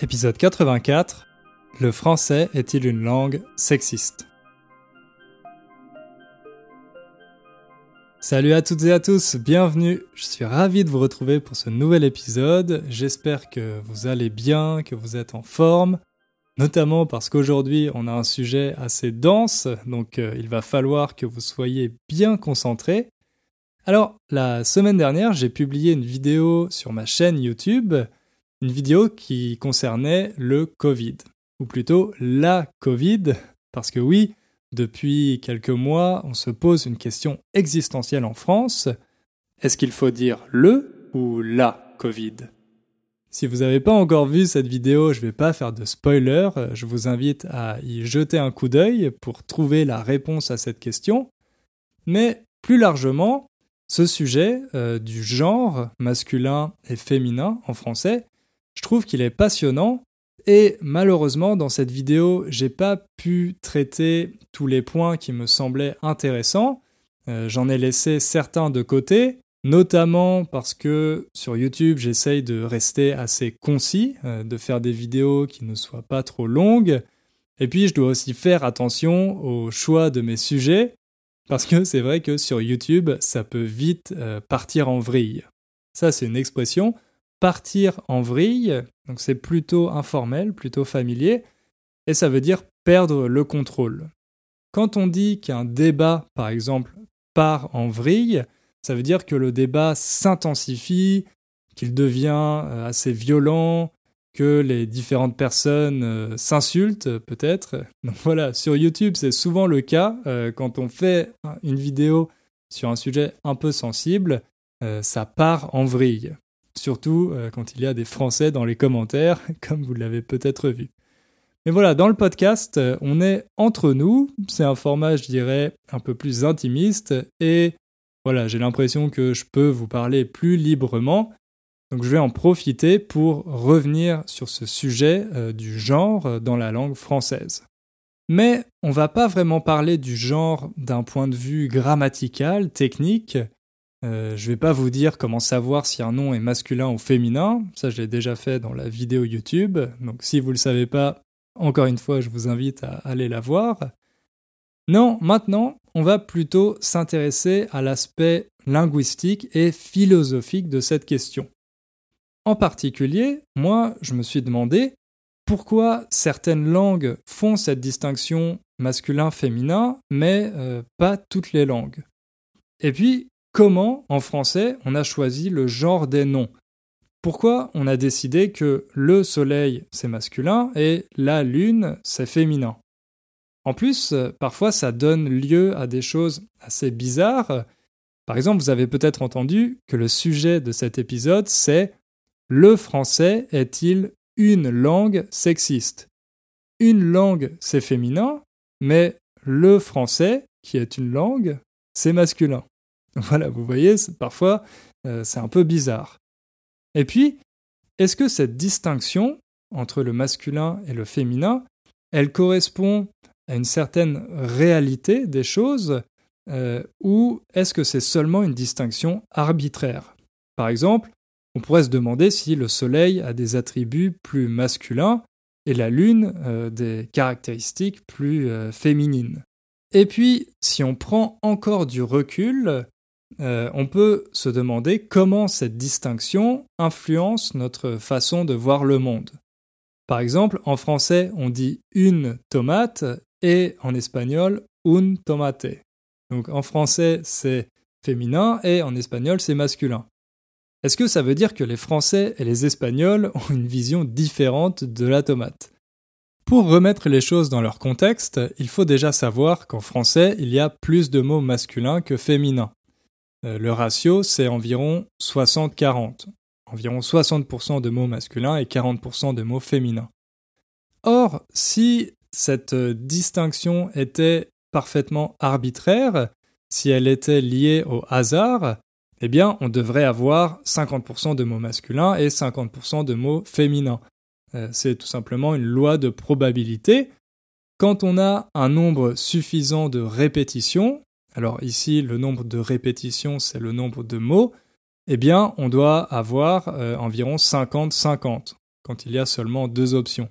Épisode 84 Le français est-il une langue sexiste? Salut à toutes et à tous, bienvenue. Je suis ravi de vous retrouver pour ce nouvel épisode. J'espère que vous allez bien, que vous êtes en forme, notamment parce qu'aujourd'hui on a un sujet assez dense, donc euh, il va falloir que vous soyez bien concentrés. Alors, la semaine dernière, j'ai publié une vidéo sur ma chaîne YouTube une vidéo qui concernait le Covid, ou plutôt la Covid, parce que oui, depuis quelques mois, on se pose une question existentielle en France. Est-ce qu'il faut dire le ou la Covid? Si vous n'avez pas encore vu cette vidéo, je ne vais pas faire de spoiler, je vous invite à y jeter un coup d'œil pour trouver la réponse à cette question. Mais plus largement, ce sujet euh, du genre masculin et féminin en français je trouve qu'il est passionnant et malheureusement dans cette vidéo, j'ai pas pu traiter tous les points qui me semblaient intéressants. Euh, j'en ai laissé certains de côté, notamment parce que sur YouTube, j'essaye de rester assez concis, euh, de faire des vidéos qui ne soient pas trop longues. Et puis, je dois aussi faire attention au choix de mes sujets, parce que c'est vrai que sur YouTube, ça peut vite euh, partir en vrille. Ça, c'est une expression partir en vrille, donc c'est plutôt informel, plutôt familier, et ça veut dire perdre le contrôle. Quand on dit qu'un débat, par exemple, part en vrille, ça veut dire que le débat s'intensifie, qu'il devient euh, assez violent, que les différentes personnes euh, s'insultent peut-être. Donc voilà, sur YouTube c'est souvent le cas euh, quand on fait une vidéo sur un sujet un peu sensible, ça part en vrille surtout euh, quand il y a des Français dans les commentaires, comme vous l'avez peut-être vu. Mais voilà, dans le podcast, euh, on est entre nous, c'est un format, je dirais, un peu plus intimiste, et voilà, j'ai l'impression que je peux vous parler plus librement, donc je vais en profiter pour revenir sur ce sujet euh, du genre dans la langue française. Mais on va pas vraiment parler du genre d'un point de vue grammatical, technique, euh, je ne vais pas vous dire comment savoir si un nom est masculin ou féminin, ça je l'ai déjà fait dans la vidéo YouTube, donc si vous ne le savez pas, encore une fois je vous invite à aller la voir. Non, maintenant on va plutôt s'intéresser à l'aspect linguistique et philosophique de cette question. En particulier, moi je me suis demandé pourquoi certaines langues font cette distinction masculin-féminin, mais euh, pas toutes les langues. Et puis, comment, en français, on a choisi le genre des noms. Pourquoi on a décidé que le soleil c'est masculin et la lune c'est féminin? En plus, parfois ça donne lieu à des choses assez bizarres. Par exemple, vous avez peut-être entendu que le sujet de cet épisode c'est Le français est-il une langue sexiste? Une langue c'est féminin, mais le français, qui est une langue, c'est masculin. Voilà, vous voyez, parfois euh, c'est un peu bizarre. Et puis, est-ce que cette distinction entre le masculin et le féminin, elle correspond à une certaine réalité des choses euh, ou est-ce que c'est seulement une distinction arbitraire? Par exemple, on pourrait se demander si le Soleil a des attributs plus masculins et la Lune euh, des caractéristiques plus féminines. Et puis, si on prend encore du recul, euh, on peut se demander comment cette distinction influence notre façon de voir le monde. Par exemple, en français, on dit une tomate et en espagnol un tomate. Donc en français, c'est féminin et en espagnol, c'est masculin. Est-ce que ça veut dire que les Français et les Espagnols ont une vision différente de la tomate? Pour remettre les choses dans leur contexte, il faut déjà savoir qu'en français, il y a plus de mots masculins que féminins. Euh, le ratio, c'est environ 60-40. Environ 60% de mots masculins et 40% de mots féminins. Or, si cette distinction était parfaitement arbitraire, si elle était liée au hasard, eh bien, on devrait avoir 50% de mots masculins et 50% de mots féminins. Euh, c'est tout simplement une loi de probabilité. Quand on a un nombre suffisant de répétitions, alors ici le nombre de répétitions c'est le nombre de mots, eh bien on doit avoir euh, environ 50-50. quand il y a seulement deux options.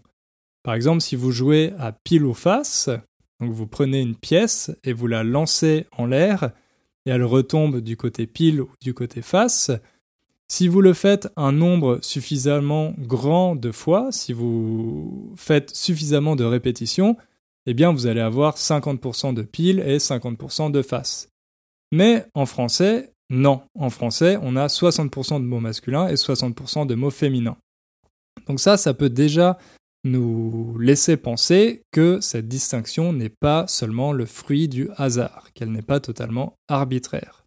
Par exemple, si vous jouez à pile ou face, donc vous prenez une pièce et vous la lancez en l'air et elle retombe du côté pile ou du côté face, si vous le faites un nombre suffisamment grand de fois, si vous faites suffisamment de répétitions, eh bien vous allez avoir 50% de pile et 50% de face. Mais en français, non. En français, on a 60% de mots masculins et 60% de mots féminins. Donc ça, ça peut déjà nous laisser penser que cette distinction n'est pas seulement le fruit du hasard, qu'elle n'est pas totalement arbitraire.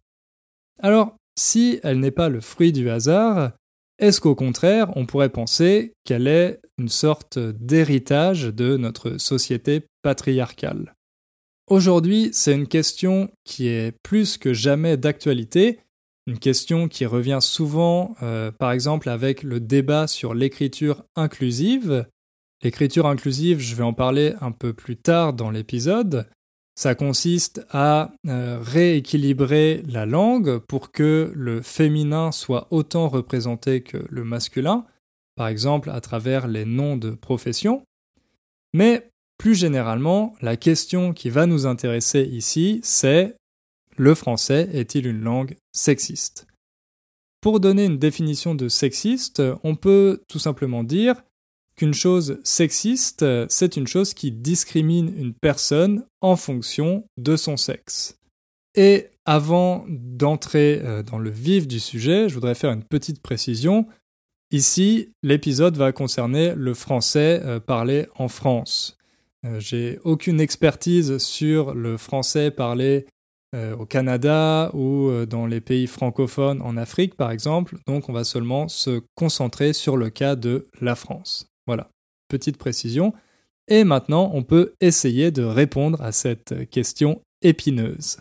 Alors, si elle n'est pas le fruit du hasard, est-ce qu'au contraire, on pourrait penser qu'elle est une sorte d'héritage de notre société patriarcale? Aujourd'hui, c'est une question qui est plus que jamais d'actualité, une question qui revient souvent, euh, par exemple, avec le débat sur l'écriture inclusive. L'écriture inclusive, je vais en parler un peu plus tard dans l'épisode. Ça consiste à euh, rééquilibrer la langue pour que le féminin soit autant représenté que le masculin, par exemple à travers les noms de profession. Mais plus généralement, la question qui va nous intéresser ici, c'est le français est-il une langue sexiste? Pour donner une définition de sexiste, on peut tout simplement dire qu'une chose sexiste, c'est une chose qui discrimine une personne en fonction de son sexe. Et avant d'entrer euh, dans le vif du sujet, je voudrais faire une petite précision. Ici, l'épisode va concerner le français euh, parlé en France. Euh, j'ai aucune expertise sur le français parlé au Canada ou dans les pays francophones en Afrique par exemple, donc on va seulement se concentrer sur le cas de la France. Voilà, petite précision. Et maintenant, on peut essayer de répondre à cette question épineuse.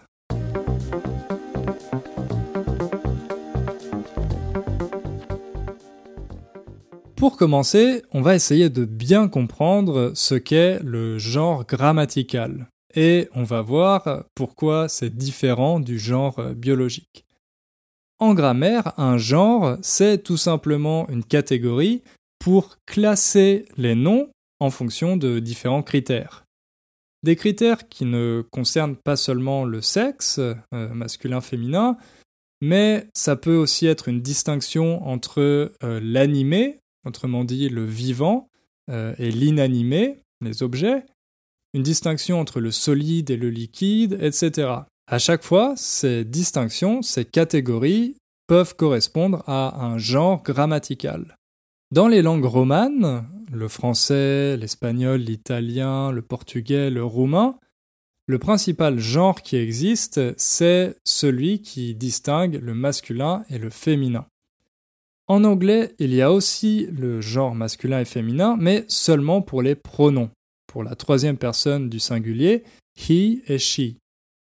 Pour commencer, on va essayer de bien comprendre ce qu'est le genre grammatical et on va voir pourquoi c'est différent du genre biologique. En grammaire, un genre, c'est tout simplement une catégorie pour classer les noms en fonction de différents critères. Des critères qui ne concernent pas seulement le sexe, euh, masculin-féminin, mais ça peut aussi être une distinction entre euh, l'animé, autrement dit le vivant, euh, et l'inanimé, les objets, une distinction entre le solide et le liquide, etc. À chaque fois, ces distinctions, ces catégories peuvent correspondre à un genre grammatical. Dans les langues romanes, le français, l'espagnol, l'italien, le portugais, le roumain, le principal genre qui existe, c'est celui qui distingue le masculin et le féminin. En anglais, il y a aussi le genre masculin et féminin, mais seulement pour les pronoms, pour la troisième personne du singulier, he et she.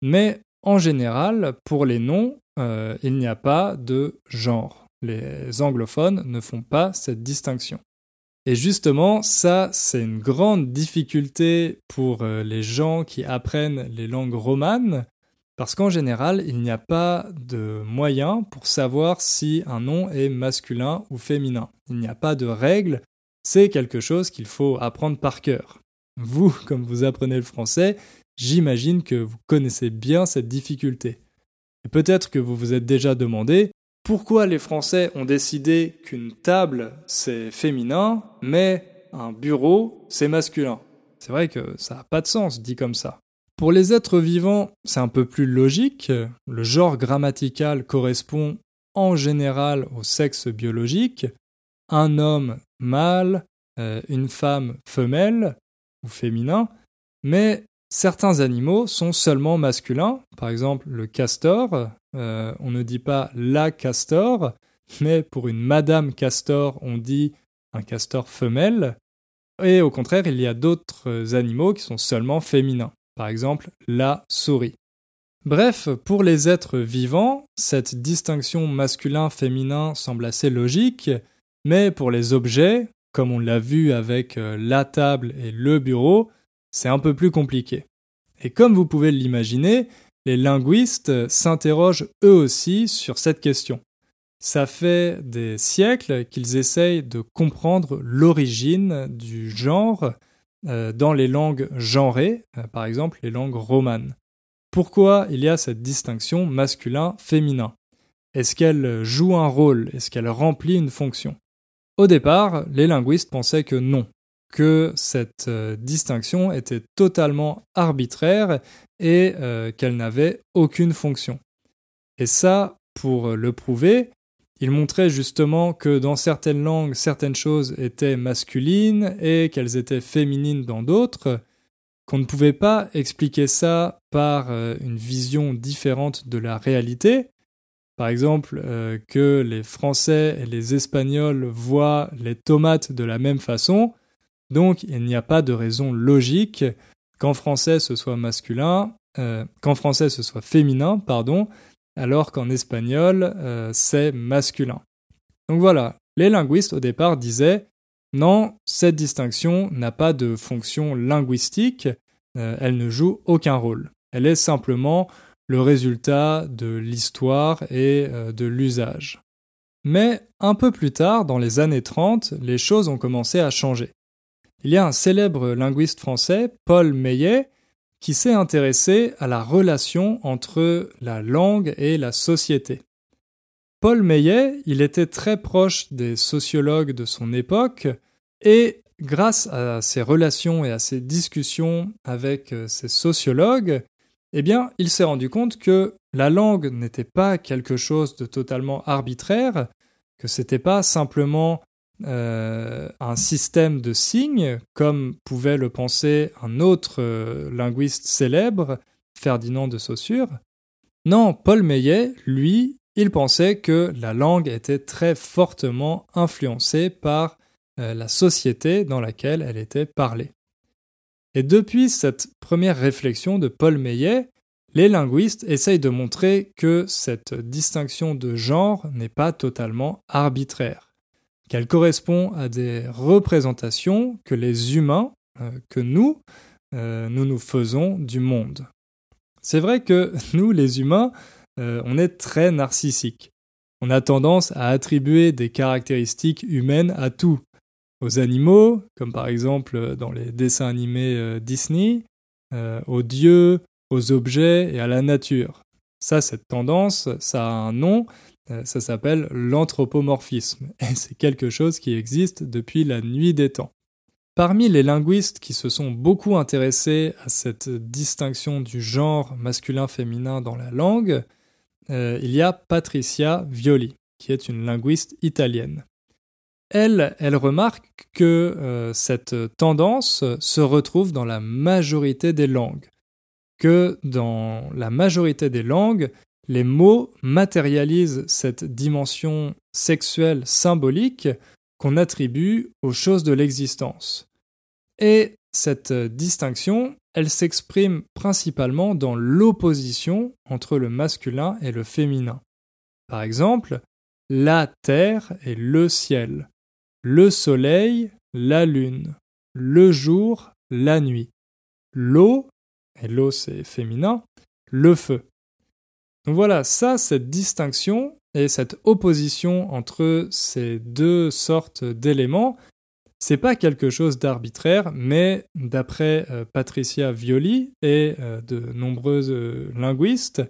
Mais en général, pour les noms, euh, il n'y a pas de genre. Les anglophones ne font pas cette distinction. Et justement, ça, c'est une grande difficulté pour euh, les gens qui apprennent les langues romanes, parce qu'en général, il n'y a pas de moyen pour savoir si un nom est masculin ou féminin. Il n'y a pas de règle, c'est quelque chose qu'il faut apprendre par cœur. Vous, comme vous apprenez le français, j'imagine que vous connaissez bien cette difficulté. Et peut-être que vous vous êtes déjà demandé pourquoi les Français ont décidé qu'une table c'est féminin, mais un bureau c'est masculin? C'est vrai que ça n'a pas de sens dit comme ça. Pour les êtres vivants, c'est un peu plus logique. Le genre grammatical correspond en général au sexe biologique. Un homme mâle, euh, une femme femelle ou féminin. Mais certains animaux sont seulement masculins. Par exemple, le castor. Euh, on ne dit pas la castor, mais pour une madame castor, on dit un castor femelle. Et au contraire, il y a d'autres animaux qui sont seulement féminins par exemple la souris. Bref, pour les êtres vivants, cette distinction masculin-féminin semble assez logique, mais pour les objets, comme on l'a vu avec euh, la table et le bureau, c'est un peu plus compliqué. Et comme vous pouvez l'imaginer, les linguistes s'interrogent eux aussi sur cette question. ça fait des siècles qu'ils essayent de comprendre l'origine du genre euh, dans les langues genrées, euh, par exemple les langues romanes. Pourquoi il y a cette distinction masculin-féminin? Est-ce qu'elle joue un rôle? Est-ce qu'elle remplit une fonction? Au départ, les linguistes pensaient que non, que cette euh, distinction était totalement arbitraire et qu'elle n'avait aucune fonction. Et ça, pour le prouver, il montrait justement que dans certaines langues, certaines choses étaient masculines et qu'elles étaient féminines dans d'autres, qu'on ne pouvait pas expliquer ça par euh, une vision différente de la réalité. Par exemple, euh, que les Français et les Espagnols voient les tomates de la même façon, donc il n'y a pas de raison logique qu'en français ce soit masculin, euh, qu'en français ce soit féminin, pardon, alors qu'en espagnol, euh, c'est masculin. Donc voilà, les linguistes au départ disaient non, cette distinction n'a pas de fonction linguistique, euh, elle ne joue aucun rôle. Elle est simplement le résultat de l'histoire et de l'usage. Mais un peu plus tard, dans les années 30, les choses ont commencé à changer. Il y a un célèbre linguiste français, Paul Meillet, qui s'est intéressé à la relation entre la langue et la société. Paul Meillet, il était très proche des sociologues de son époque et grâce à ses relations et à ses discussions avec euh, ces sociologues, eh bien, il s'est rendu compte que la langue n'était pas quelque chose de totalement arbitraire, que c'était pas simplement euh, un système de signes, comme pouvait le penser un autre euh, linguiste célèbre, Ferdinand de Saussure. Non, Paul Meillet, lui, il pensait que la langue était très fortement influencée par euh, la société dans laquelle elle était parlée. Et depuis cette première réflexion de Paul Meillet, les linguistes essayent de montrer que cette distinction de genre n'est pas totalement arbitraire qu'elle correspond à des représentations que les humains, euh, que nous, euh, nous nous faisons du monde. C'est vrai que nous, les humains, euh, on est très narcissiques. On a tendance à attribuer des caractéristiques humaines à tout. Aux animaux, comme par exemple dans les dessins animés Disney, aux dieux, aux objets et à la nature. Ça, cette tendance, ça a un nom, ça s'appelle l'anthropomorphisme, et c'est quelque chose qui existe depuis la nuit des temps. Parmi les linguistes qui se sont beaucoup intéressés à cette distinction du genre masculin-féminin dans la langue, euh, il y a Patricia Violi, qui est une linguiste italienne. Elle, elle remarque que euh, cette tendance se retrouve dans la majorité des langues, que dans la majorité des langues, les mots matérialisent cette dimension sexuelle symbolique qu'on attribue aux choses de l'existence. Et cette distinction, elle s'exprime principalement dans l'opposition entre le masculin et le féminin. Par exemple, la terre et le ciel, le soleil, la lune, le jour, la nuit, l'eau, et l'eau c'est féminin, le feu. Donc voilà, ça, cette distinction et cette opposition entre ces deux sortes d'éléments, c'est pas quelque chose d'arbitraire, mais d'après euh, Patricia Violi et euh, de nombreuses euh, linguistes,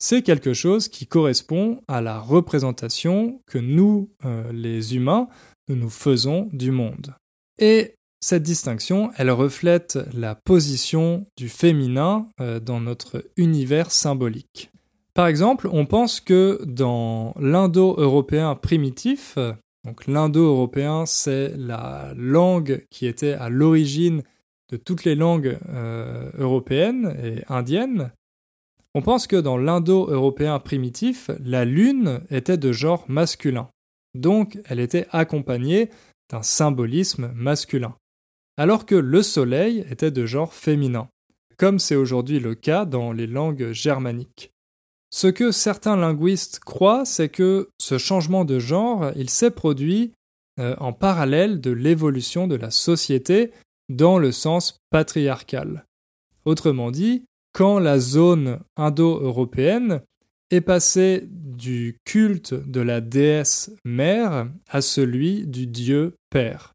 c'est quelque chose qui correspond à la représentation que nous, les humains, nous nous faisons du monde. Et cette distinction, elle reflète la position du féminin dans notre univers symbolique. Par exemple, on pense que dans l'indo-européen primitif, donc l'indo-européen c'est la langue qui était à l'origine de toutes les langues euh, européennes et indiennes, on pense que dans l'indo-européen primitif, la lune était de genre masculin. Donc elle était accompagnée d'un symbolisme masculin. Alors que le soleil était de genre féminin, comme c'est aujourd'hui le cas dans les langues germaniques. Ce que certains linguistes croient, c'est que ce changement de genre, il s'est produit euh, en parallèle de l'évolution de la société dans le sens patriarcal. Autrement dit, quand la zone indo-européenne est passé du culte de la déesse mère à celui du dieu père.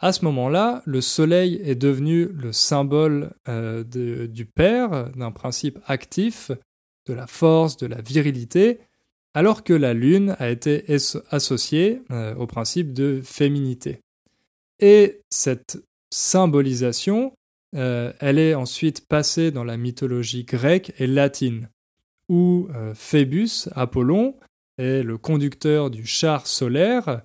À ce moment-là, le soleil est devenu le symbole euh, du père, d'un principe actif, de la force, de la virilité, alors que la lune a été associée euh, au principe de féminité. Et cette symbolisation, euh, elle est ensuite passée dans la mythologie grecque et latine, où Phébus, Apollon, est le conducteur du char solaire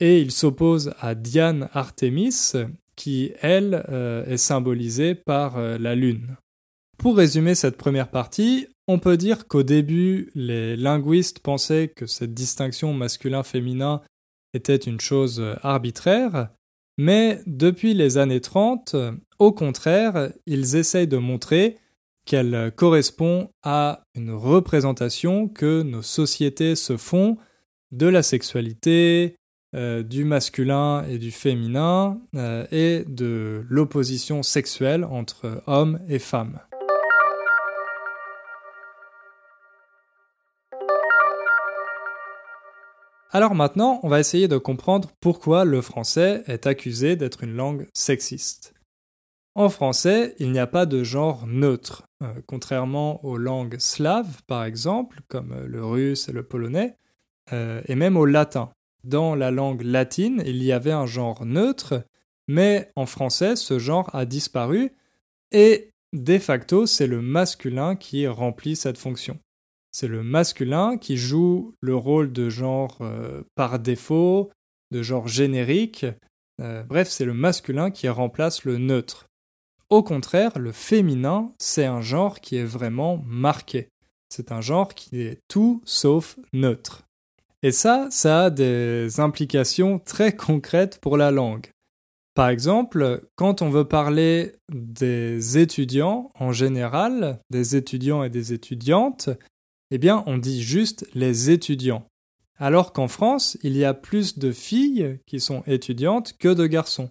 et il s'oppose à Diane Artemis, qui, elle, euh, est symbolisée par euh, la Lune. Pour résumer cette première partie, on peut dire qu'au début, les linguistes pensaient que cette distinction masculin-féminin était une chose arbitraire, mais depuis les années 30, au contraire, ils essayent de montrer qu'elle correspond à une représentation que nos sociétés se font de la sexualité, euh, du masculin et du féminin euh, et de l'opposition sexuelle entre hommes et femmes. Alors maintenant, on va essayer de comprendre pourquoi le français est accusé d'être une langue sexiste. En français, il n'y a pas de genre neutre, euh, contrairement aux langues slaves, par exemple, comme le russe et le polonais, et même au latin dans la langue latine, il y avait un genre neutre, mais en français, ce genre a disparu, et de facto, c'est le masculin qui remplit cette fonction. C'est le masculin qui joue le rôle de genre euh, par défaut, de genre générique, euh, bref, c'est le masculin qui remplace le neutre. Au contraire, le féminin, c'est un genre qui est vraiment marqué. C'est un genre qui est tout sauf neutre. Et ça, ça a des implications très concrètes pour la langue. Par exemple, quand on veut parler des étudiants en général, des étudiants et des étudiantes, eh bien on dit juste les étudiants. Alors qu'en France, il y a plus de filles qui sont étudiantes que de garçons.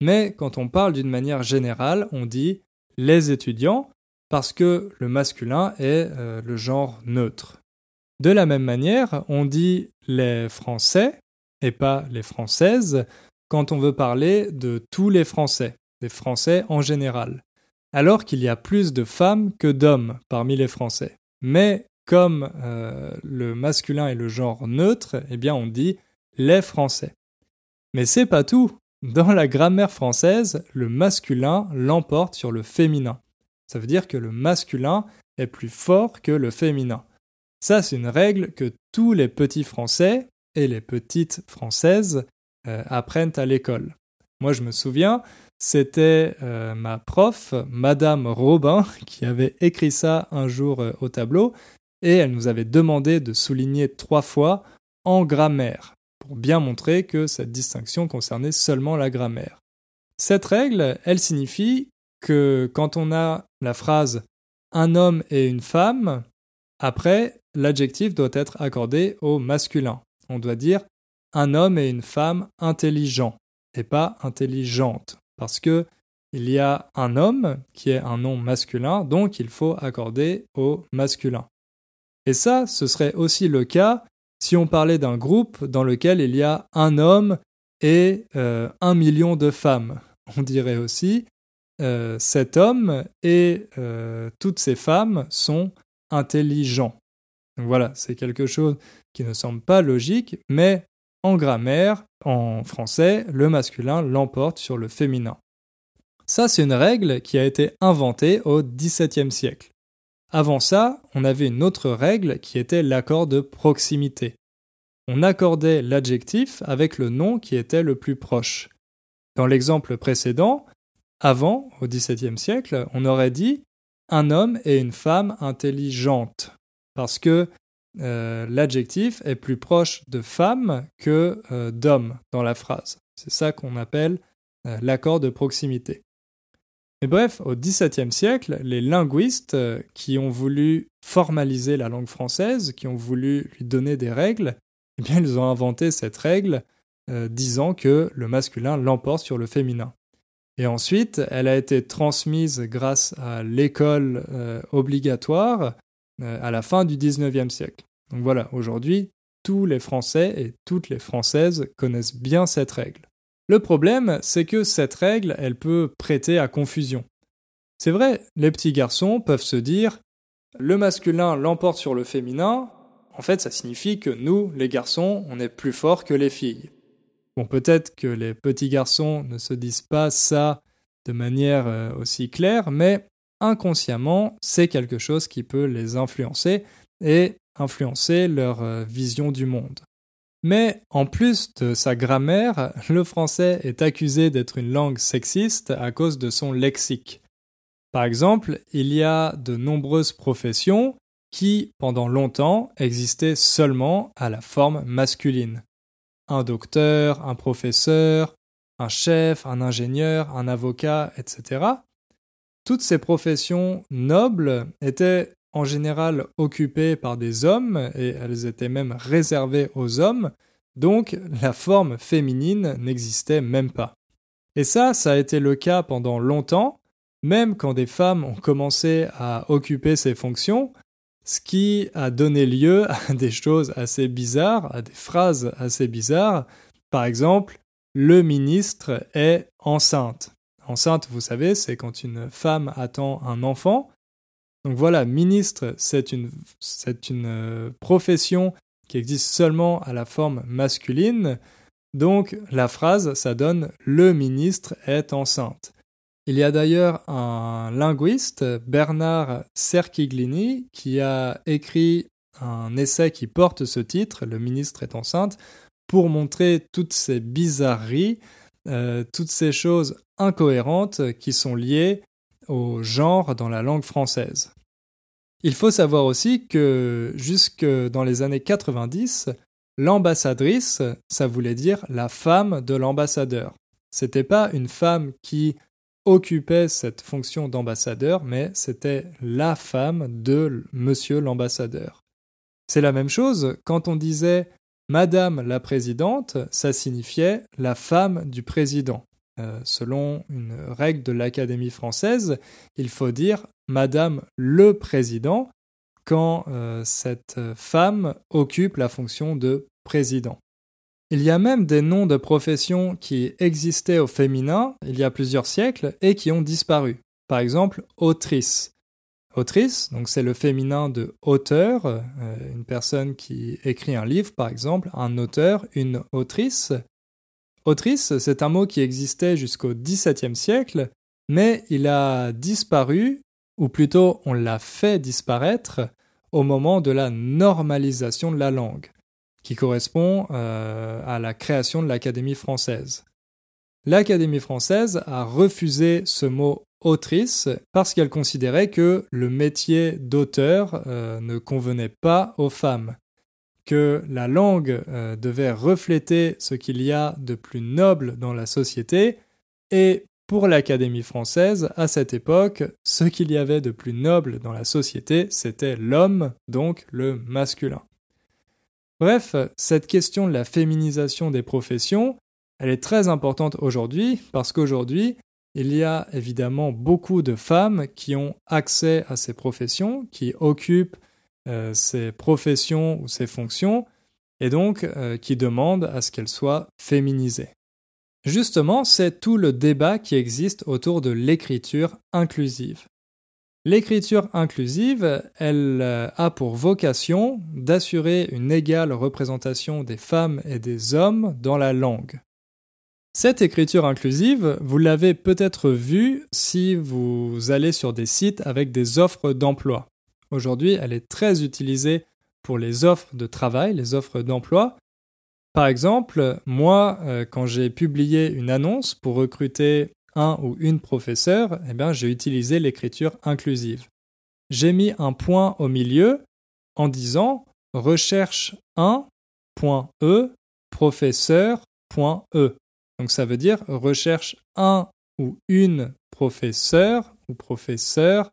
Mais quand on parle d'une manière générale, on dit les étudiants parce que le masculin est euh, le genre neutre. De la même manière, on dit les Français et pas les Françaises quand on veut parler de tous les Français, des Français en général, alors qu'il y a plus de femmes que d'hommes parmi les Français. Mais comme euh, le masculin est le genre neutre, eh bien on dit les Français. Mais c'est pas tout. Dans la grammaire française, le masculin l'emporte sur le féminin. Ça veut dire que le masculin est plus fort que le féminin. Ça, c'est une règle que tous les petits Français et les petites Françaises euh, apprennent à l'école. Moi, je me souviens, c'était euh, ma prof, Madame Robin, qui avait écrit ça un jour au tableau, et elle nous avait demandé de souligner trois fois en grammaire, pour bien montrer que cette distinction concernait seulement la grammaire. Cette règle, elle signifie que quand on a la phrase un homme et une femme, après, l'adjectif doit être accordé au masculin. On doit dire un homme et une femme intelligents et pas intelligente parce que il y a un homme qui est un nom masculin, donc il faut accorder au masculin. Et ça, ce serait aussi le cas si on parlait d'un groupe dans lequel il y a un homme et euh, un million de femmes. On dirait aussi euh, cet homme et euh, toutes ces femmes sont intelligents voilà, c'est quelque chose qui ne semble pas logique, mais en grammaire, en français, le masculin l'emporte sur le féminin. Ça, c'est une règle qui a été inventée au XVIIe siècle. Avant ça, on avait une autre règle qui était l'accord de proximité. On accordait l'adjectif avec le nom qui était le plus proche. Dans l'exemple précédent, avant, au XVIIe siècle, on aurait dit un homme et une femme intelligente parce que euh, l'adjectif est plus proche de femme que euh, d'homme dans la phrase. C'est ça qu'on appelle euh, l'accord de proximité. Mais bref, au XVIIe siècle, les linguistes qui ont voulu formaliser la langue française, qui ont voulu lui donner des règles, eh bien, ils ont inventé cette règle disant que le masculin l'emporte sur le féminin. Et ensuite, elle a été transmise grâce à l'école obligatoire euh, à la fin du 19e siècle. Donc voilà, aujourd'hui, tous les Français et toutes les Françaises connaissent bien cette règle. Le problème, c'est que cette règle, elle peut prêter à confusion. C'est vrai, les petits garçons peuvent se dire le masculin l'emporte sur le féminin, en fait ça signifie que nous, les garçons, on est plus forts que les filles. Bon, peut-être que les petits garçons ne se disent pas ça de manière euh, aussi claire, mais inconsciemment, c'est quelque chose qui peut les influencer et influencer leur euh, vision du monde. Mais en plus de sa grammaire, le français est accusé d'être une langue sexiste à cause de son lexique. Par exemple, il y a de nombreuses professions qui, pendant longtemps, existaient seulement à la forme masculine. Un docteur, un professeur, un chef, un ingénieur, un avocat, etc. Toutes ces professions nobles étaient en général occupées par des hommes et elles étaient même réservées aux hommes, donc la forme féminine n'existait même pas. Et ça, ça a été le cas pendant longtemps, même quand des femmes ont commencé à occuper ces fonctions, ce qui a donné lieu à des choses assez bizarres, à des phrases assez bizarres. Par exemple, le ministre est enceinte. Enceinte, vous savez, c'est quand une femme attend un enfant. Donc voilà, ministre, c'est une, euh, profession qui existe seulement à la forme masculine. Donc la phrase, ça donne le ministre est enceinte. Il y a d'ailleurs un linguiste, Bernard Cerchiglini, qui a écrit un essai qui porte ce titre, Le ministre est enceinte, pour montrer toutes ces bizarreries, euh, toutes ces choses incohérentes qui sont liées genre dans la langue française. Il faut savoir aussi que jusque dans les années 90, l'ambassadrice, ça voulait dire la femme de l'ambassadeur. C'était pas une femme qui occupait cette fonction d'ambassadeur, mais c'était la femme de monsieur l'ambassadeur. C'est la même chose quand on disait Madame la présidente, ça signifiait la femme du président. Euh, selon une règle de l'Académie française, il faut dire Madame le président quand euh, cette femme occupe la fonction de président. Il y a même des noms de professions qui existaient au féminin il y a plusieurs siècles et qui ont disparu. Par exemple, autrice. Autrice, donc c'est le féminin de auteur, euh, une personne qui écrit un livre par exemple, un auteur, une autrice. Autrice, c'est un mot qui existait jusqu'au XVIIe siècle, mais il a disparu, ou plutôt on l'a fait disparaître, au moment de la normalisation de la langue qui correspond euh, à la création de l'Académie française. L'Académie française a refusé ce mot autrice parce qu'elle considérait que le métier d'auteur euh, ne convenait pas aux femmes, que la langue euh, devait refléter ce qu'il y a de plus noble dans la société, et pour l'Académie française, à cette époque, ce qu'il y avait de plus noble dans la société, c'était l'homme, donc le masculin. Bref, cette question de la féminisation des professions, elle est très importante aujourd'hui parce qu'aujourd'hui, il y a évidemment beaucoup de femmes qui ont accès à ces professions, qui occupent euh, ces professions ou ces fonctions, et donc euh, qui demandent à ce qu'elles soient féminisées. Justement, c'est tout le débat qui existe autour de l'écriture inclusive. L'écriture inclusive, elle euh, a pour vocation d'assurer une égale représentation des femmes et des hommes dans la langue. Cette écriture inclusive, vous l'avez peut-être vue si vous allez sur des sites avec des offres d'emploi. Aujourd'hui, elle est très utilisée pour les offres de travail, les offres d'emploi. Par exemple, moi, euh, quand j'ai publié une annonce pour recruter un ou une professeur, eh bien, j'ai utilisé l'écriture inclusive. J'ai mis un point au milieu en disant recherche 1.e professeur.e. Donc ça veut dire recherche un ou une professeur ou professeur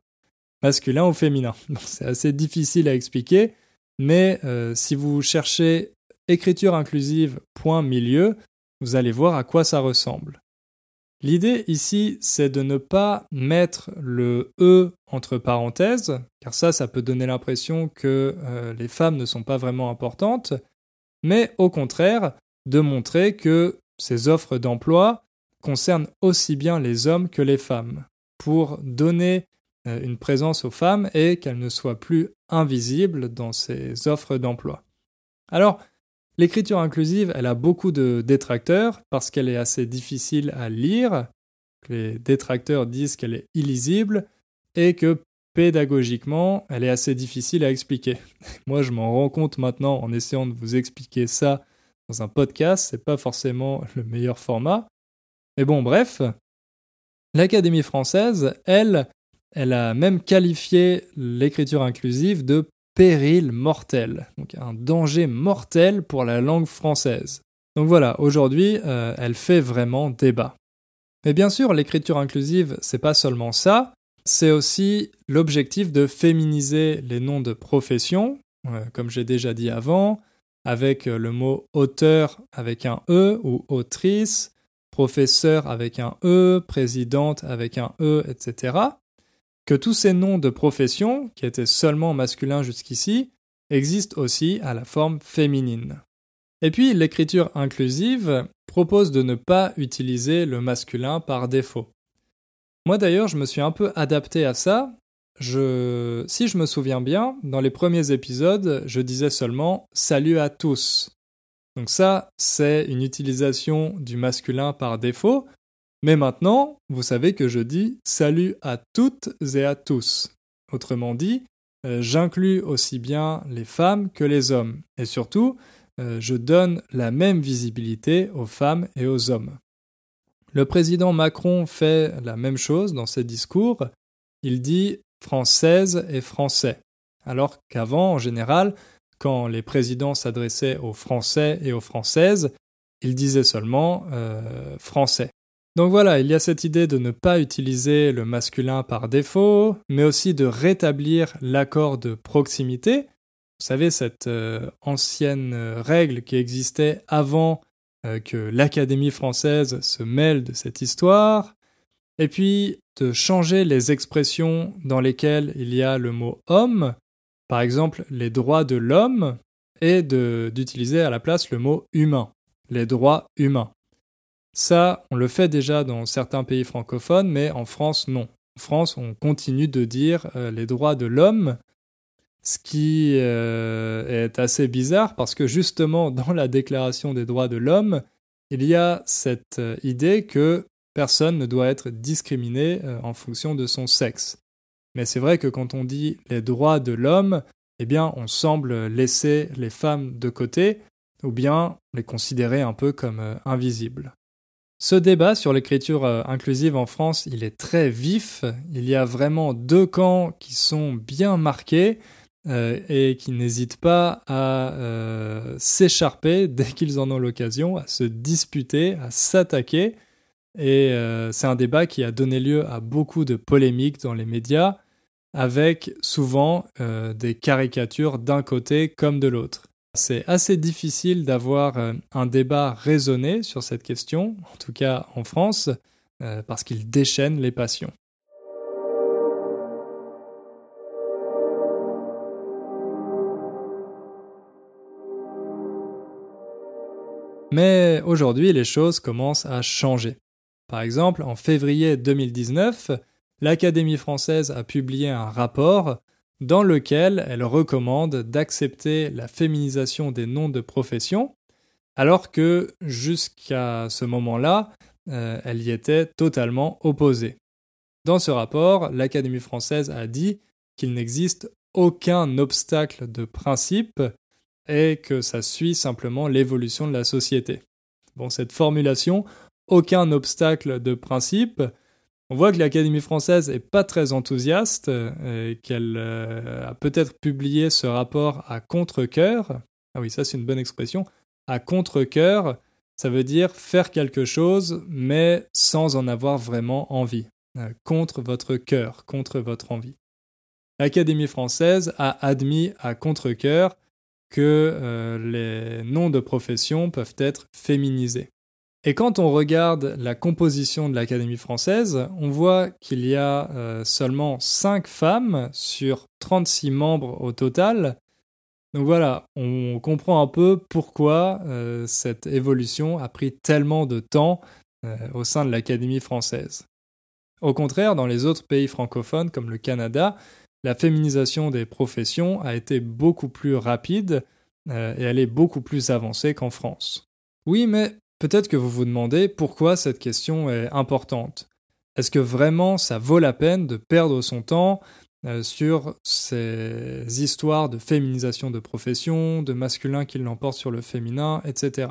masculin ou féminin. C'est assez difficile à expliquer, mais euh, si vous cherchez écriture inclusive milieu, vous allez voir à quoi ça ressemble. L'idée ici, c'est de ne pas mettre le E entre parenthèses, car ça, ça peut donner l'impression que euh, les femmes ne sont pas vraiment importantes, mais au contraire, de montrer que ces offres d'emploi concernent aussi bien les hommes que les femmes, pour donner une présence aux femmes et qu'elles ne soient plus invisibles dans ces offres d'emploi. Alors, l'écriture inclusive, elle a beaucoup de détracteurs parce qu'elle est assez difficile à lire. Les détracteurs disent qu'elle est illisible et que pédagogiquement, elle est assez difficile à expliquer. Moi, je m'en rends compte maintenant en essayant de vous expliquer ça dans un podcast, c'est pas forcément le meilleur format. Mais bon, bref, l'Académie française, elle, elle a même qualifié l'écriture inclusive de péril mortel, donc un danger mortel pour la langue française. Donc voilà, aujourd'hui, euh, elle fait vraiment débat. Mais bien sûr, l'écriture inclusive, c'est pas seulement ça, c'est aussi l'objectif de féminiser les noms de profession, euh, comme j'ai déjà dit avant, avec euh, le mot auteur avec un E ou autrice, professeur avec un E, présidente avec un E, etc. Que tous ces noms de profession, qui étaient seulement masculins jusqu'ici, existent aussi à la forme féminine. Et puis l'écriture inclusive propose de ne pas utiliser le masculin par défaut. Moi d'ailleurs, je me suis un peu adapté à ça je, si je me souviens bien, dans les premiers épisodes, je disais seulement salut à tous. Donc ça, c'est une utilisation du masculin par défaut. Mais maintenant, vous savez que je dis salut à toutes et à tous. Autrement dit, euh, j'inclus aussi bien les femmes que les hommes. Et surtout, euh, je donne la même visibilité aux femmes et aux hommes. Le président Macron fait la même chose dans ses discours. Il dit française et français. Alors qu'avant, en général, quand les présidents s'adressaient aux Français et aux Françaises, ils disaient seulement euh, français. Donc voilà, il y a cette idée de ne pas utiliser le masculin par défaut, mais aussi de rétablir l'accord de proximité. Vous savez, cette euh, ancienne règle qui existait avant euh, que l'Académie française se mêle de cette histoire. Et puis, de changer les expressions dans lesquelles il y a le mot homme, par exemple les droits de l'homme, et d'utiliser à la place le mot humain, les droits humains. Ça, on le fait déjà dans certains pays francophones, mais en France, non. En France, on continue de dire euh, les droits de l'homme, ce qui euh, est assez bizarre parce que justement dans la Déclaration des droits de l'homme, il y a cette euh, idée que personne ne doit être discriminé en fonction de son sexe. Mais c'est vrai que quand on dit les droits de l'homme, eh bien on semble laisser les femmes de côté ou bien les considérer un peu comme invisibles. Ce débat sur l'écriture euh, inclusive en France, il est très vif. Il y a vraiment deux camps qui sont bien marqués et qui n'hésitent pas à s'écharper dès qu'ils en ont l'occasion, à se disputer, à s'attaquer. Et euh, c'est un débat qui a donné lieu à beaucoup de polémiques dans les médias, avec souvent euh, des caricatures d'un côté comme de l'autre. C'est assez difficile d'avoir euh, un débat raisonné sur cette question, en tout cas en France, parce qu'il déchaîne les passions. Mais aujourd'hui, les choses commencent à changer. Par exemple, en février 2019, l'Académie française a publié un rapport dans lequel elle recommande d'accepter la féminisation des noms de profession, alors que jusqu'à ce moment-là, euh, elle y était totalement opposée. Dans ce rapport, l'Académie française a dit qu'il n'existe aucun obstacle de principe et que ça suit simplement l'évolution de la société. Bon, cette formulation, aucun obstacle de principe. On voit que l'Académie française est pas très enthousiaste euh, et qu'elle euh, a peut-être publié ce rapport à contre-coeur. Ah oui, ça c'est une bonne expression. À contre-coeur, ça veut dire faire quelque chose mais sans en avoir vraiment envie. Euh, contre votre cœur, contre votre envie. L'Académie française a admis à contre-coeur que les noms de profession peuvent être féminisés. Et quand on regarde la composition de l'Académie française, on voit qu'il y a euh, seulement 5 femmes sur 36 membres au total. Donc voilà, on comprend un peu pourquoi euh, cette évolution a pris tellement de temps euh, au sein de l'Académie française. Au contraire, dans les autres pays francophones comme le Canada, la féminisation des professions a été beaucoup plus rapide et elle est beaucoup plus avancée qu'en France. Oui, mais Peut-être que vous vous demandez pourquoi cette question est importante. Est-ce que vraiment ça vaut la peine de perdre son temps euh, sur ces histoires de féminisation de profession, de masculin qui l'emporte sur le féminin, etc.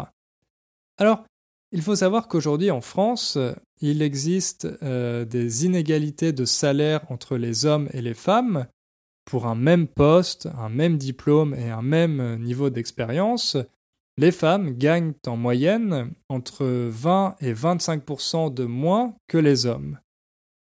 Alors, il faut savoir qu'aujourd'hui en France, il existe euh, des inégalités de salaire entre les hommes et les femmes pour un même poste, un même diplôme et un même niveau d'expérience les femmes gagnent en moyenne entre 20 et 25% de moins que les hommes.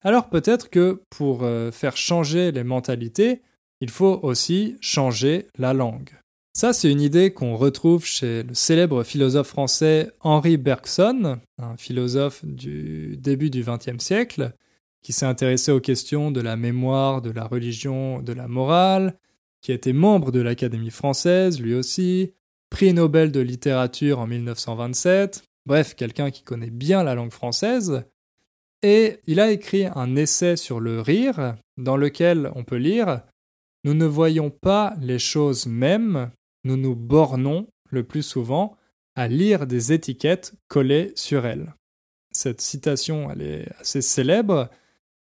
Alors peut-être que pour euh, faire changer les mentalités, il faut aussi changer la langue. Ça, c'est une idée qu'on retrouve chez le célèbre philosophe français Henri Bergson, un philosophe du début du XXe siècle, qui s'est intéressé aux questions de la mémoire, de la religion, de la morale, qui était membre de l'Académie française lui aussi, prix Nobel de littérature en 1927, bref, quelqu'un qui connaît bien la langue française, et il a écrit un essai sur le rire, dans lequel on peut lire Nous ne voyons pas les choses mêmes, nous nous bornons, le plus souvent, à lire des étiquettes collées sur elles. Cette citation, elle est assez célèbre.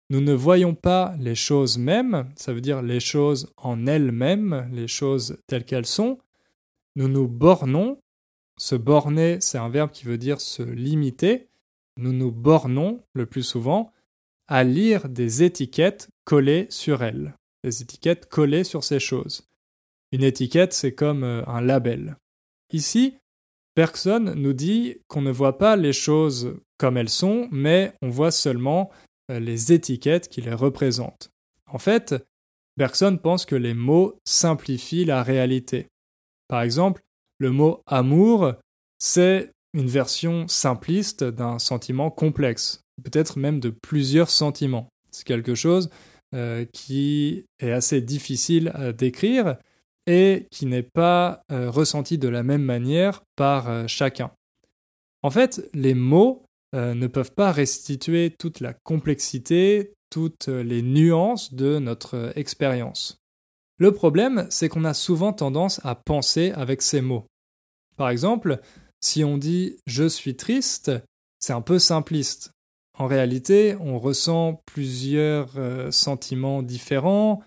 Nous ne voyons pas les choses mêmes, ça veut dire les choses en elles-mêmes, les choses telles qu'elles sont, nous nous bornons. Se borner, c'est un verbe qui veut dire se limiter. Nous nous bornons, le plus souvent, à lire des étiquettes collées sur elles. Des étiquettes collées sur ces choses. Une étiquette, c'est comme euh, un label. Ici, personne nous dit qu'on ne voit pas les choses comme elles sont, mais on voit seulement euh, les étiquettes qui les représentent. En fait, personne pense que les mots simplifient la réalité. Par exemple, le mot amour, c'est une version simpliste d'un sentiment complexe, peut-être même de plusieurs sentiments. C'est quelque chose euh, qui est assez difficile à décrire et qui n'est pas euh, ressenti de la même manière par euh, chacun. En fait, les mots ne peuvent pas restituer toute la complexité, toutes les nuances de notre expérience. Le problème, c'est qu'on a souvent tendance à penser avec ces mots. Par exemple, si on dit je suis triste, c'est un peu simpliste. En réalité, on ressent plusieurs euh, sentiments différents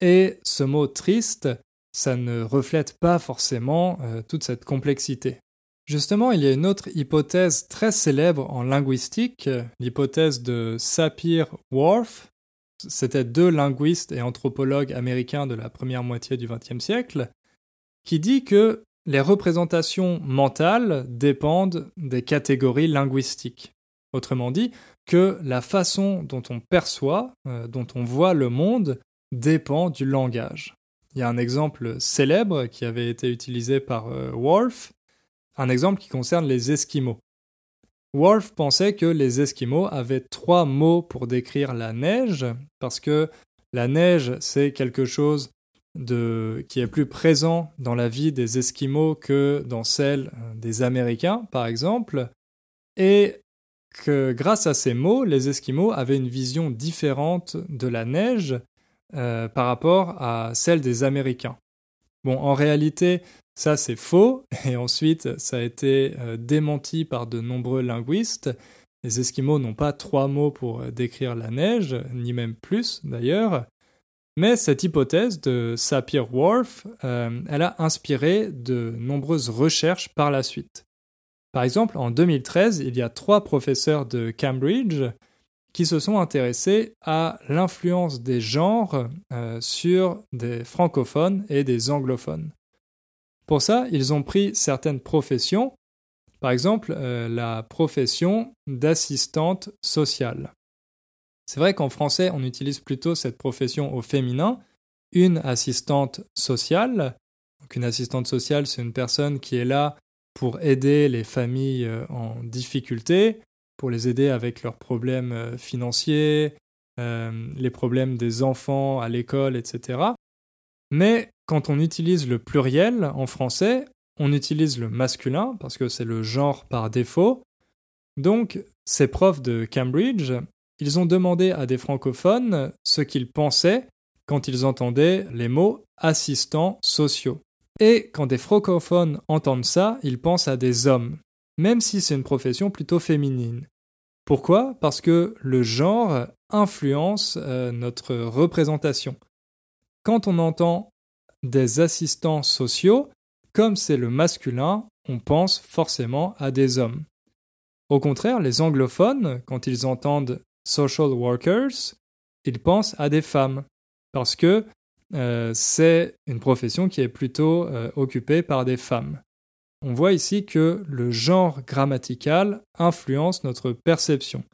et ce mot triste, ça ne reflète pas forcément euh, toute cette complexité. Justement, il y a une autre hypothèse très célèbre en linguistique, l'hypothèse de Sapir-Whorf, c'était deux linguistes et anthropologues américains de la première moitié du XXe siècle, qui dit que les représentations mentales dépendent des catégories linguistiques. Autrement dit, que la façon dont on perçoit, euh, dont on voit le monde, dépend du langage. Il y a un exemple célèbre qui avait été utilisé par euh, un exemple qui concerne les Esquimaux. Worf pensait que les Esquimaux avaient trois mots pour décrire la neige, parce que la neige, c'est quelque chose qui est plus présent dans la vie des Esquimaux que dans celle euh, des Américains, par exemple, et que grâce à ces mots, les Esquimaux avaient une vision différente de la neige euh, par rapport à celle des Américains. Bon, en réalité, ça, c'est faux, et ensuite, ça a été euh, démenti par de nombreux linguistes. Les Esquimaux n'ont pas trois mots pour euh, décrire la neige, ni même plus d'ailleurs. Mais cette hypothèse de Sapir-Whorf, euh, elle a inspiré de nombreuses recherches par la suite. Par exemple, en 2013, il y a trois professeurs de Cambridge qui se sont intéressés à l'influence des genres sur des francophones et des anglophones. Pour ça, ils ont pris certaines professions, par exemple euh, la profession d'assistante sociale. C'est vrai qu'en français, on utilise plutôt cette profession au féminin, une assistante sociale. Une assistante sociale, c'est une personne qui est là pour aider les familles en difficulté, pour les aider avec leurs problèmes financiers, les problèmes des enfants à l'école, etc. Mais quand on utilise le pluriel en français, on utilise le masculin parce que c'est le genre par défaut. Donc, ces profs de Cambridge, ils ont demandé à des francophones ce qu'ils pensaient quand ils entendaient les mots assistants sociaux. Et quand des francophones entendent ça, ils pensent à des hommes, même si c'est une profession plutôt féminine. Pourquoi? Parce que le genre influence euh, notre représentation. Quand on entend des assistants sociaux, comme c'est le masculin, on pense forcément à des hommes. Au contraire, les anglophones, quand ils entendent social workers, ils pensent à des femmes, parce que euh, c'est une profession qui est plutôt euh, occupée par des femmes. On voit ici que le genre grammatical influence notre perception,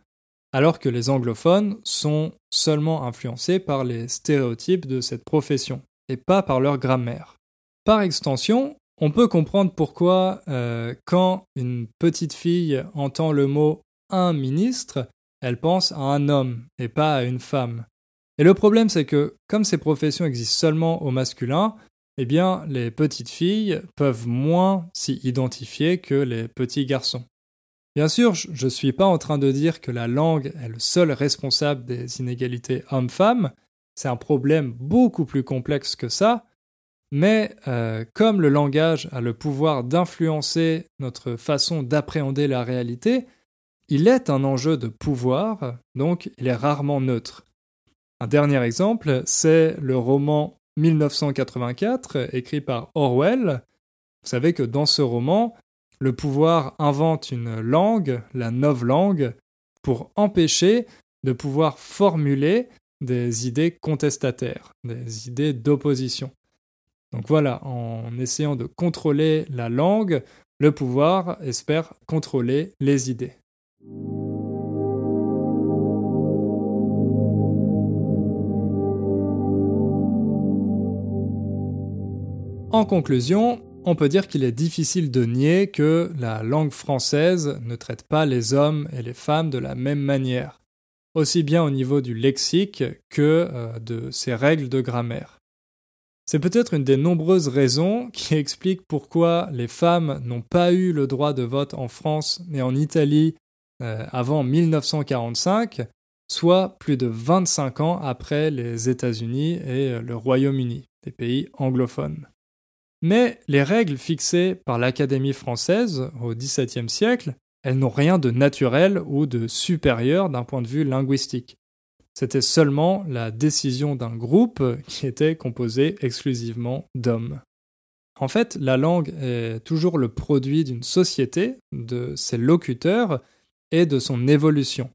alors que les anglophones sont seulement influencés par les stéréotypes de cette profession, et pas par leur grammaire. Par extension, on peut comprendre pourquoi euh, quand une petite fille entend le mot un ministre, elle pense à un homme et pas à une femme. Et le problème c'est que comme ces professions existent seulement au masculin, eh bien les petites filles peuvent moins s'y identifier que les petits garçons. Bien sûr, je ne suis pas en train de dire que la langue est le seul responsable des inégalités hommes-femmes, c'est un problème beaucoup plus complexe que ça, mais euh, comme le langage a le pouvoir d'influencer notre façon d'appréhender la réalité, il est un enjeu de pouvoir, donc il est rarement neutre. Un dernier exemple, c'est le roman 1984, écrit par Orwell. Vous savez que dans ce roman, le pouvoir invente une langue, la langue, pour empêcher de pouvoir formuler des idées contestataires, des idées d'opposition. Donc voilà, en essayant de contrôler la langue, le pouvoir espère contrôler les idées. En conclusion, on peut dire qu'il est difficile de nier que la langue française ne traite pas les hommes et les femmes de la même manière, aussi bien au niveau du lexique que euh, de ses règles de grammaire. C'est peut-être une des nombreuses raisons qui expliquent pourquoi les femmes n'ont pas eu le droit de vote en France mais en Italie euh, avant 1945, soit plus de 25 ans après les États-Unis et euh, le Royaume-Uni, des pays anglophones. Mais les règles fixées par l'Académie française au XVIIe siècle, elles n'ont rien de naturel ou de supérieur d'un point de vue linguistique. C'était seulement la décision d'un groupe qui était composé exclusivement d'hommes. En fait, la langue est toujours le produit d'une société, de ses locuteurs et de son évolution.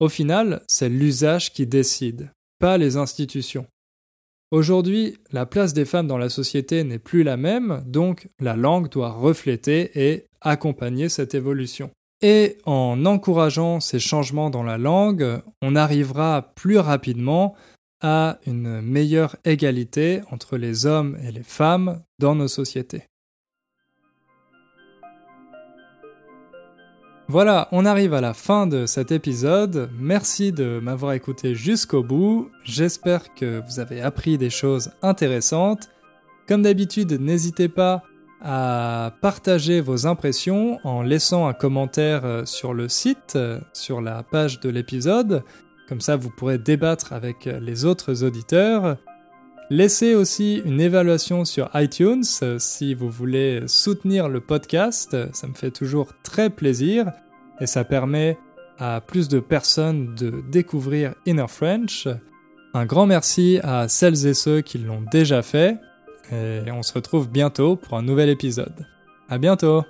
Au final, c'est l'usage qui décide, pas les institutions. Aujourd'hui, la place des femmes dans la société n'est plus la même, donc la langue doit refléter et accompagner cette évolution. Et en encourageant ces changements dans la langue, on arrivera plus rapidement à une meilleure égalité entre les hommes et les femmes dans nos sociétés. Voilà, on arrive à la fin de cet épisode. Merci de m'avoir écouté jusqu'au bout. J'espère que vous avez appris des choses intéressantes. Comme d'habitude, n'hésitez pas à partager vos impressions en laissant un commentaire euh, sur le site, euh, sur la page de l'épisode. Comme ça, vous pourrez débattre avec euh, les autres auditeurs. Laissez aussi une évaluation sur iTunes si vous voulez soutenir le podcast. Ça me fait toujours très plaisir et ça permet à plus de personnes de découvrir Inner French. Un grand merci à celles et ceux qui l'ont déjà fait. Et on se retrouve bientôt pour un nouvel épisode. À bientôt!